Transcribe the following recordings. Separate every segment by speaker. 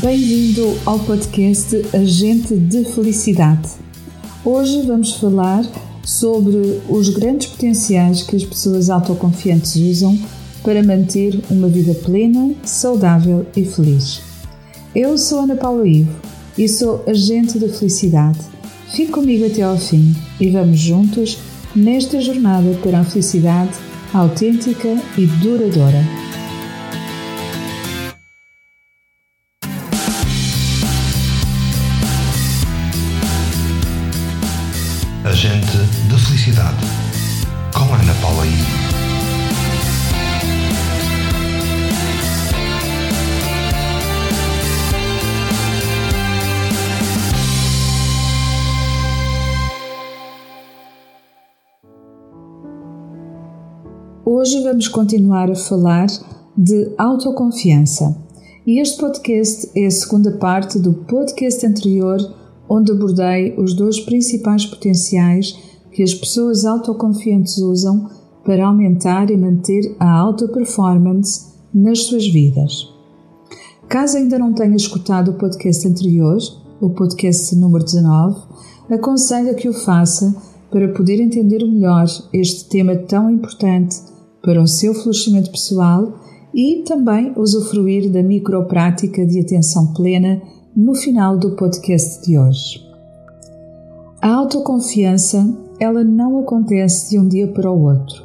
Speaker 1: Bem-vindo ao podcast Agente de Felicidade. Hoje vamos falar sobre os grandes potenciais que as pessoas autoconfiantes usam para manter uma vida plena, saudável e feliz. Eu sou Ana Paula Ivo e sou agente da felicidade. Fique comigo até ao fim e vamos juntos nesta jornada para a felicidade autêntica e duradoura.
Speaker 2: Agente da Felicidade, com Ana Paula I.
Speaker 1: Hoje vamos continuar a falar de autoconfiança. E este podcast é a segunda parte do podcast anterior onde abordei os dois principais potenciais que as pessoas autoconfiantes usam para aumentar e manter a alta performance nas suas vidas. Caso ainda não tenha escutado o podcast anterior, o podcast número 19, aconselho que o faça para poder entender melhor este tema tão importante para o seu florescimento pessoal e também usufruir da microprática de atenção plena no final do podcast de hoje. A autoconfiança, ela não acontece de um dia para o outro.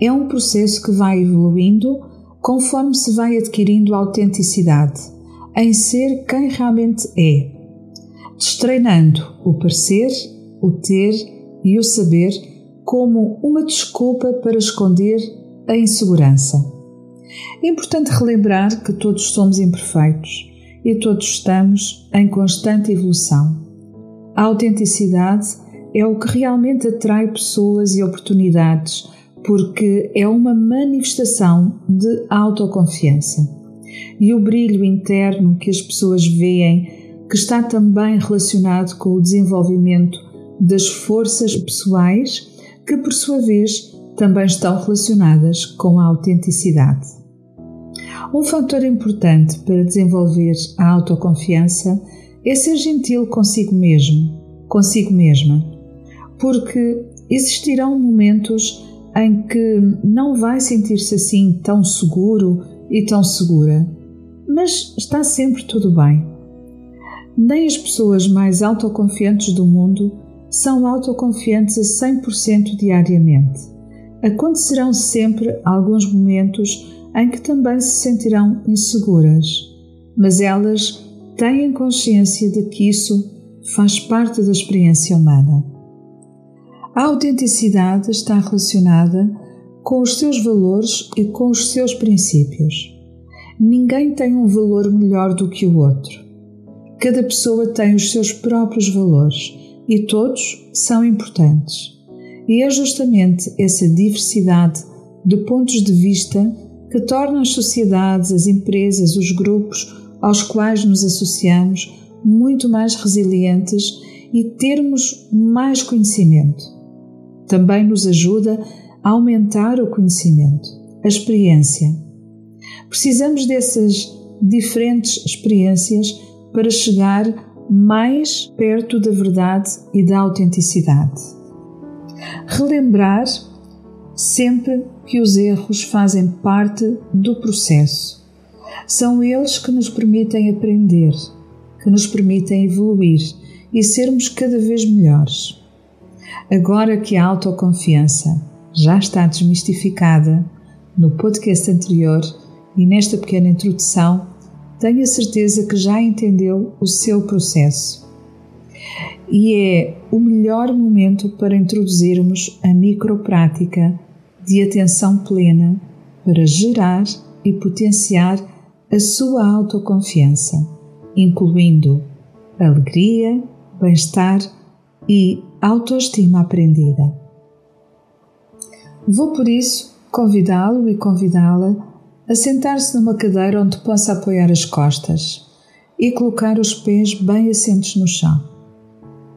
Speaker 1: É um processo que vai evoluindo conforme se vai adquirindo autenticidade em ser quem realmente é, destreinando o parecer, o ter e o saber como uma desculpa para esconder a insegurança. É importante relembrar que todos somos imperfeitos e todos estamos em constante evolução. A autenticidade é o que realmente atrai pessoas e oportunidades, porque é uma manifestação de autoconfiança. E o brilho interno que as pessoas veem, que está também relacionado com o desenvolvimento das forças pessoais, que por sua vez também estão relacionadas com a autenticidade. Um fator importante para desenvolver a autoconfiança é ser gentil consigo mesmo, consigo mesma, porque existirão momentos em que não vai sentir-se assim tão seguro e tão segura, mas está sempre tudo bem. Nem as pessoas mais autoconfiantes do mundo são autoconfiantes a 100% diariamente. Acontecerão sempre alguns momentos em que também se sentirão inseguras, mas elas têm consciência de que isso faz parte da experiência humana. A autenticidade está relacionada com os seus valores e com os seus princípios. Ninguém tem um valor melhor do que o outro. Cada pessoa tem os seus próprios valores e todos são importantes. E é justamente essa diversidade de pontos de vista que torna as sociedades, as empresas, os grupos aos quais nos associamos muito mais resilientes e termos mais conhecimento. Também nos ajuda a aumentar o conhecimento, a experiência. Precisamos dessas diferentes experiências para chegar mais perto da verdade e da autenticidade. Relembrar sempre que os erros fazem parte do processo. São eles que nos permitem aprender, que nos permitem evoluir e sermos cada vez melhores. Agora que a autoconfiança já está desmistificada, no podcast anterior e nesta pequena introdução, tenho a certeza que já entendeu o seu processo. E é o melhor momento para introduzirmos a microprática de atenção plena para gerar e potenciar a sua autoconfiança, incluindo alegria, bem-estar e autoestima aprendida. Vou por isso convidá-lo e convidá-la a sentar-se numa cadeira onde possa apoiar as costas e colocar os pés bem assentos no chão.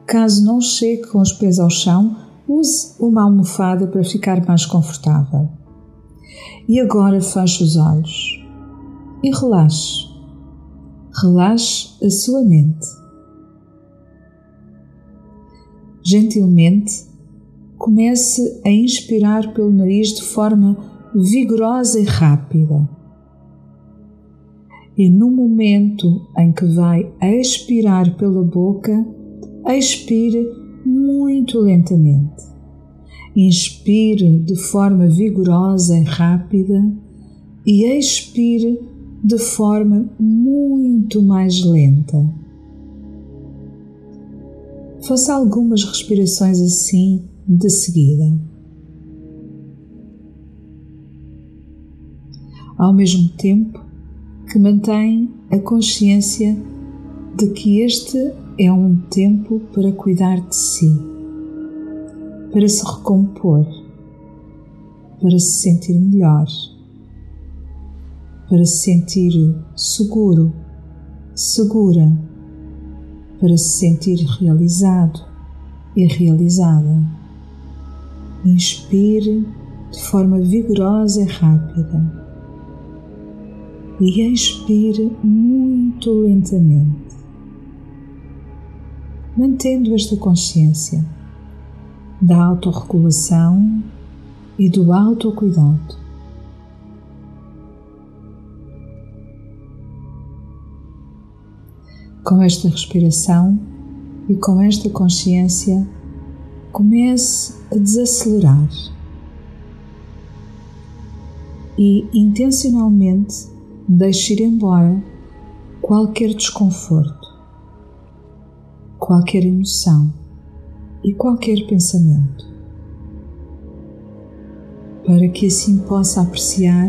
Speaker 1: Caso não chegue com os pés ao chão, Use uma almofada para ficar mais confortável. E agora feche os olhos e relaxe. Relaxe a sua mente. Gentilmente, comece a inspirar pelo nariz de forma vigorosa e rápida. E no momento em que vai expirar pela boca, expire muito lentamente. Inspire de forma vigorosa e rápida e expire de forma muito mais lenta. Faça algumas respirações assim de seguida. Ao mesmo tempo que mantém a consciência de que este é um tempo para cuidar de si, para se recompor, para se sentir melhor, para se sentir seguro, segura, para se sentir realizado e realizada. Inspire de forma vigorosa e rápida e expire muito lentamente mantendo esta consciência da autorregulação e do autocuidado. Com esta respiração e com esta consciência, comece a desacelerar e intencionalmente deixe ir embora qualquer desconforto qualquer emoção e qualquer pensamento, para que assim possa apreciar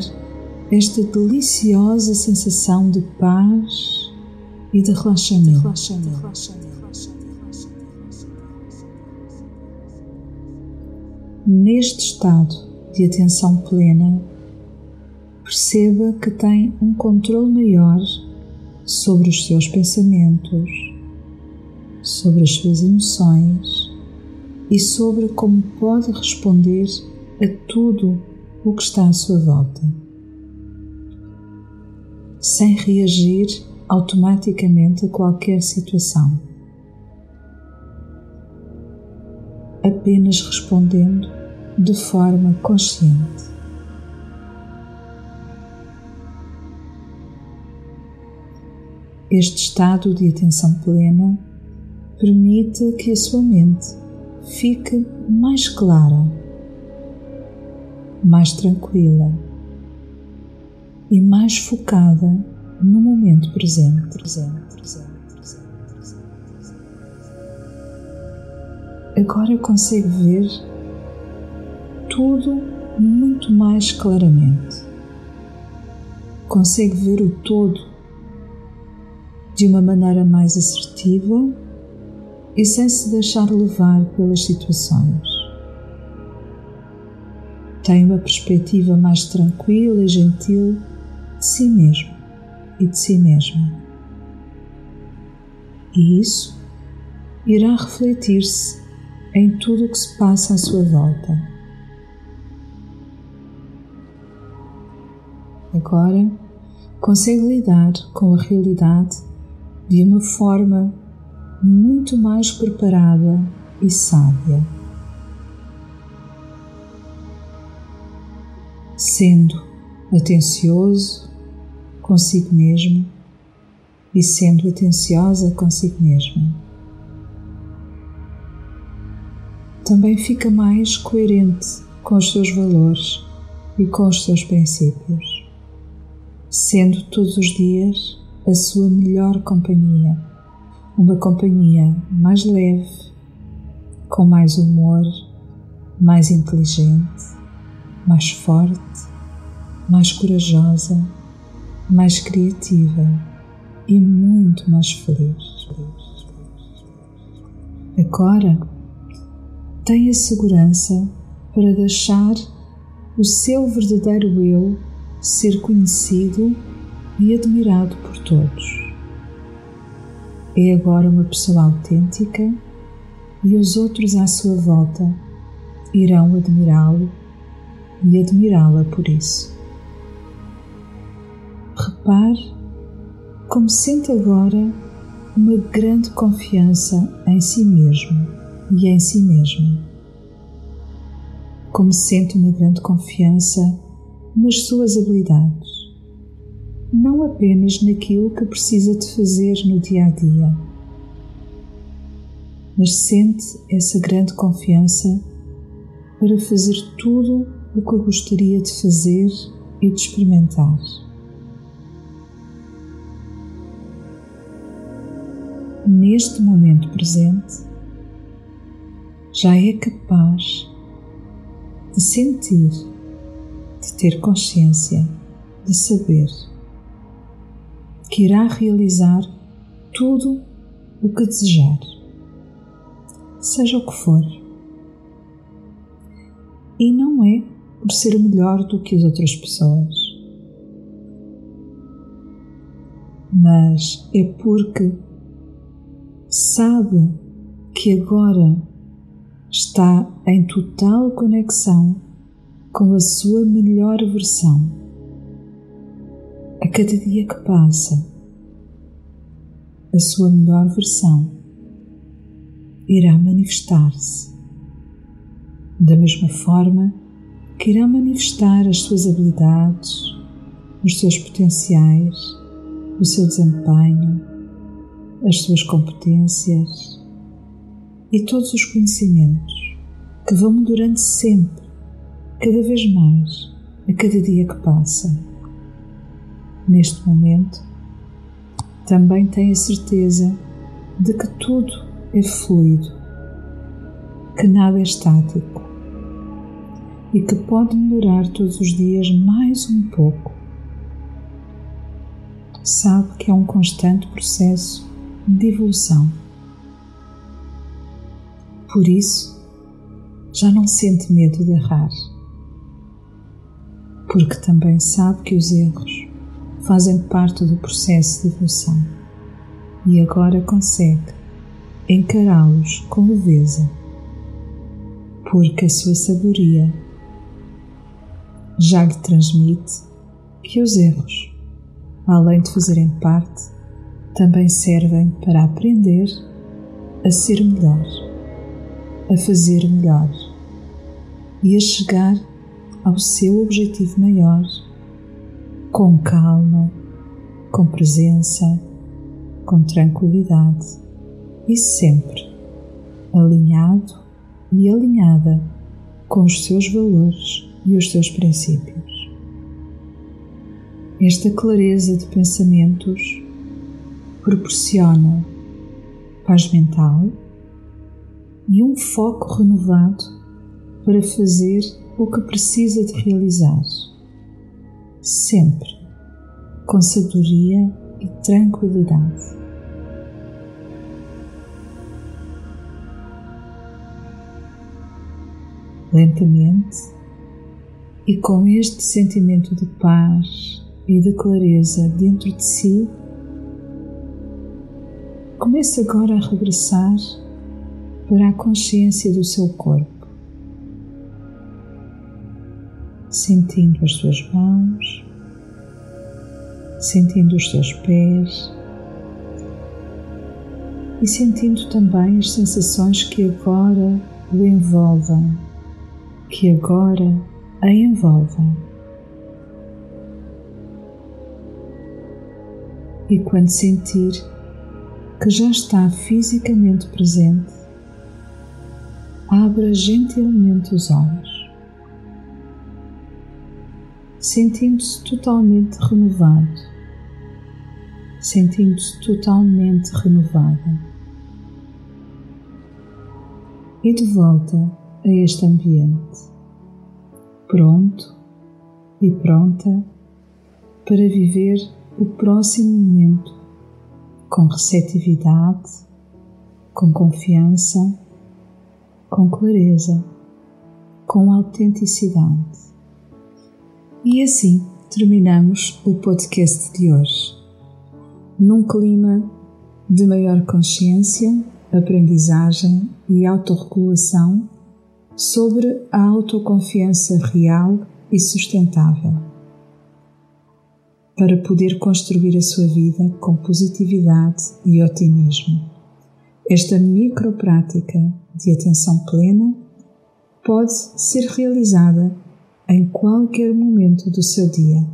Speaker 1: esta deliciosa sensação de paz e de relaxamento. Neste estado de atenção plena, perceba que tem um controle maior sobre os seus pensamentos sobre as suas emoções e sobre como pode responder a tudo o que está à sua volta, sem reagir automaticamente a qualquer situação, apenas respondendo de forma consciente. Este estado de atenção plena permite que a sua mente fique mais clara, mais tranquila e mais focada no momento presente. presente, presente, presente Agora consegue ver tudo muito mais claramente. Consegue ver o todo de uma maneira mais assertiva e sem se deixar levar pelas situações. Tem uma perspectiva mais tranquila e gentil de si mesmo e de si mesma. E isso irá refletir-se em tudo o que se passa à sua volta. Agora consegue lidar com a realidade de uma forma muito mais preparada e sábia. Sendo atencioso consigo mesmo e sendo atenciosa consigo mesma. Também fica mais coerente com os seus valores e com os seus princípios, sendo todos os dias a sua melhor companhia uma companhia mais leve, com mais humor, mais inteligente, mais forte, mais corajosa, mais criativa e muito mais feliz. Agora, tenha segurança para deixar o seu verdadeiro eu ser conhecido e admirado por todos é agora uma pessoa autêntica e os outros à sua volta irão admirá-lo e admirá-la por isso. Repare como sente agora uma grande confiança em si mesmo e em si mesma. Como sente uma grande confiança nas suas habilidades, não apenas naquilo que precisa de fazer no dia a dia, mas sente essa grande confiança para fazer tudo o que gostaria de fazer e de experimentar. Neste momento presente, já é capaz de sentir, de ter consciência, de saber que irá realizar tudo o que desejar, seja o que for. E não é por ser melhor do que as outras pessoas, mas é porque sabe que agora está em total conexão com a sua melhor versão. A cada dia que passa, a sua melhor versão irá manifestar-se. Da mesma forma que irá manifestar as suas habilidades, os seus potenciais, o seu desempenho, as suas competências e todos os conhecimentos que vão mudando sempre, cada vez mais, a cada dia que passa. Neste momento, também tem a certeza de que tudo é fluido, que nada é estático e que pode melhorar todos os dias mais um pouco. Sabe que é um constante processo de evolução. Por isso, já não sente medo de errar, porque também sabe que os erros fazem parte do processo de evolução e agora consegue encará-los com leveza, porque a sua sabedoria já lhe transmite que os erros, além de fazerem parte também servem para aprender a ser melhor, a fazer melhor e a chegar ao seu objetivo maior com calma, com presença, com tranquilidade e sempre alinhado e alinhada com os seus valores e os seus princípios. Esta clareza de pensamentos proporciona paz mental e um foco renovado para fazer o que precisa de realizar, sempre com sabedoria e tranquilidade. Lentamente e com este sentimento de paz e de clareza dentro de si, Comece agora a regressar para a consciência do seu corpo, sentindo as suas mãos, sentindo os seus pés e sentindo também as sensações que agora o envolvem, que agora a envolvem. E quando sentir que já está fisicamente presente, abra gentilmente os olhos, sentindo-se totalmente renovado, sentindo-se totalmente renovada. E de volta a este ambiente, pronto e pronta para viver o próximo momento com receptividade, com confiança, com clareza, com autenticidade. E assim terminamos o podcast de hoje, num clima de maior consciência, aprendizagem e autorregulação sobre a autoconfiança real e sustentável. para poder construir a sua vida com positividade e otimismo. Esta microprática de atenção plena pode ser realizada em qualquer momento do seu dia.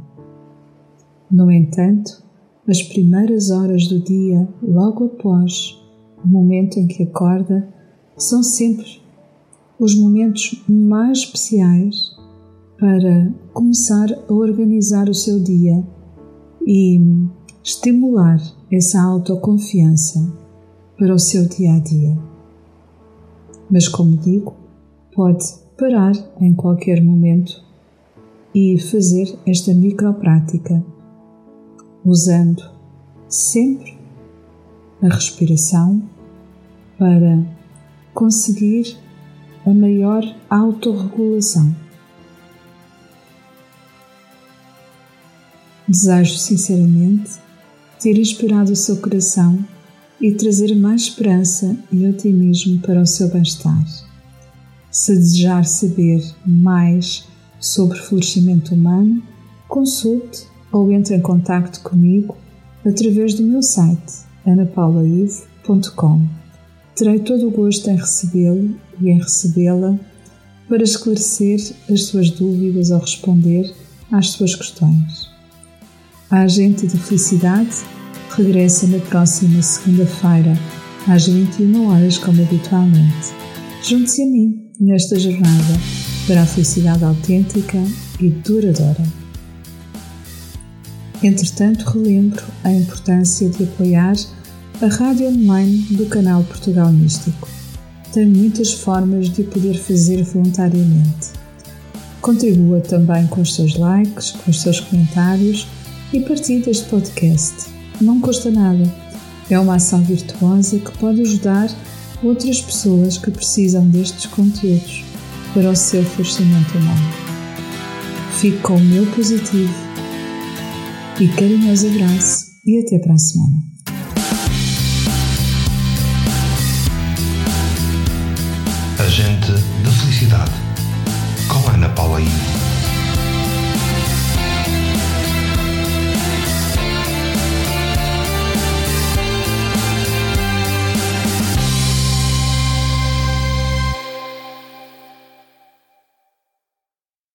Speaker 1: No entanto, as primeiras horas do dia, logo após o momento em que acorda, são sempre os momentos mais especiais para começar a organizar o seu dia e estimular essa autoconfiança para o seu dia a dia. Mas, como digo, pode parar em qualquer momento e fazer esta microprática, usando sempre a respiração para conseguir a maior autorregulação. Desejo sinceramente ter inspirado o seu coração e trazer mais esperança e otimismo para o seu bem-estar. Se desejar saber mais sobre florescimento humano, consulte ou entre em contato comigo através do meu site anapaulaive.com. Terei todo o gosto em recebê-lo e em recebê-la para esclarecer as suas dúvidas ou responder às suas questões. A Agente de Felicidade regressa na próxima segunda-feira, às 21 horas, como habitualmente. Junte-se a mim nesta jornada para a felicidade autêntica e duradoura. Entretanto, relembro a importância de apoiar a rádio online do canal Portugal Místico. Tem muitas formas de poder fazer voluntariamente. Contribua também com os seus likes, com os seus comentários e partilhe este podcast. Não custa nada. É uma ação virtuosa que pode ajudar outras pessoas que precisam destes conteúdos para o seu florescimento humano. Fique com o meu positivo e carinhoso abraço e até para a semana.
Speaker 2: Agente da Felicidade com Ana Paula Ivo